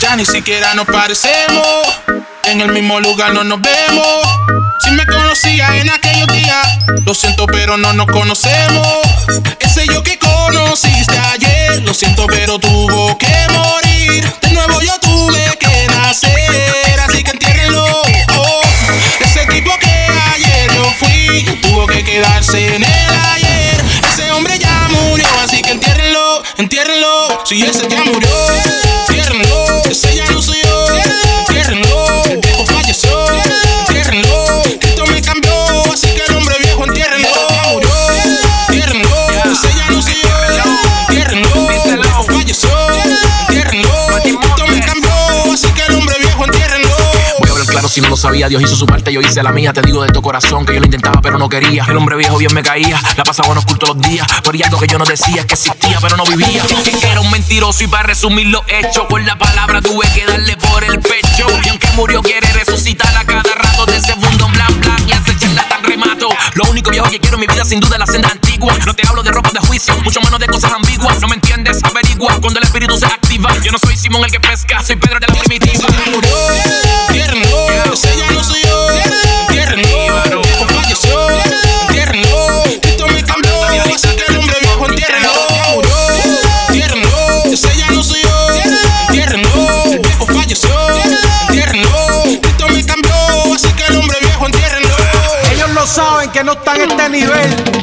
Ya ni siquiera nos parecemos. En el mismo lugar no nos vemos. Si me conocía en aquellos días, lo siento, pero no nos conocemos. Ese yo que conociste ayer, lo siento, pero tuvo que morir. De nuevo yo tuve que nacer, así que entiérrenlo. Ese tipo que ayer yo fui, tuvo que quedarse en el ayer. Ese hombre ya murió, así que entiérrenlo, entiérrenlo. Si ese ya murió, si no lo sabía. Dios hizo su parte, yo hice la mía. Te digo de tu corazón que yo lo intentaba, pero no quería. El hombre viejo bien me caía, la pasaba en oculto los días. Hay algo que yo no decía, que existía, pero no vivía. Era un mentiroso y para resumir lo hecho, con la palabra tuve que darle por el pecho. Y aunque murió, quiere resucitar a cada rato de segundo en blan blan y hace tan remato. Lo único viejo que quiero en mi vida, sin duda, es la senda antigua. No te hablo de ropa de juicio, mucho menos de cosas ambiguas. No me entiendes, averigua cuando el espíritu se activa. Yo no soy Simón el que pesca, soy Pedro de la primitiva. No están en este nivel.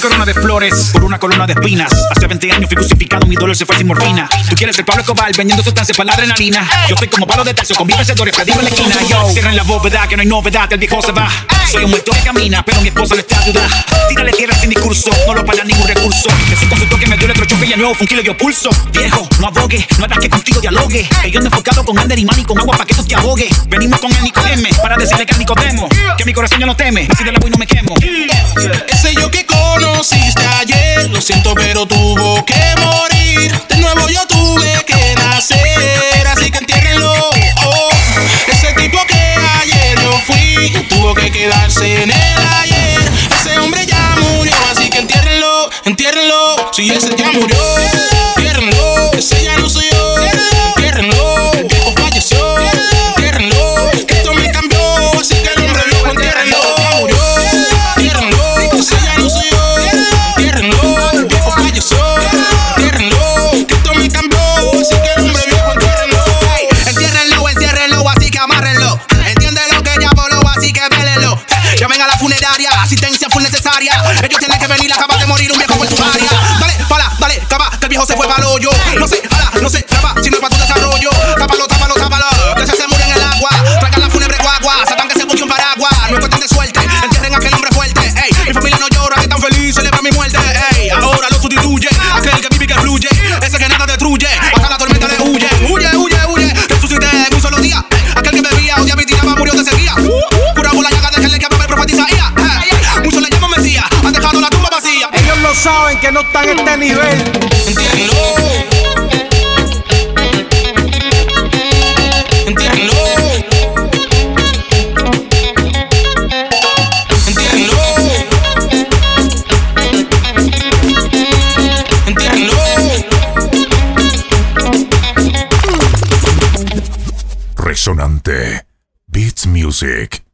Corona de flores por una corona de espinas. Hace 20 años fui crucificado, mi dolor se fue sin morfina. Tú quieres ser Pablo Escobar vendiendo sustancias para la adrenalina. Yo estoy como palo de tercio con mis vencedores perdido en la esquina. Yo, cierren la bóveda que no hay novedad, el viejo se va. Soy un muerto que camina, pero mi esposa no está ayuda. Tírale tierra sin discurso, no lo para ningún recurso. Es un consultor que me dio electrochoque y fue un kilo de pulso. Viejo, no abogue, no hagas que contigo dialogue. Ellos enfocado con Ander y Manny con agua pa' que tú te ahogue. Venimos con el Nicodeme para decirle que al Nicodemo que mi corazón ya no teme. Si del agua y no me quemo. Ese yo que conociste ayer, lo siento, pero tuvo que morir. De nuevo yo tuve que nacer, así que entiérrenlo. Oh, ese tipo que ayer yo fui, tuvo que quedarse en el ayer. Ese hombre ya murió, así que entiérrenlo, entiérrenlo. Si ese ya murió, Ellos tienen que venir, acaba de morir un viejo por tu área. Dale, pala, dale, capa, que el viejo se fue para hoyo. No sé, ala, no sé, no están en este nivel. Beats Music.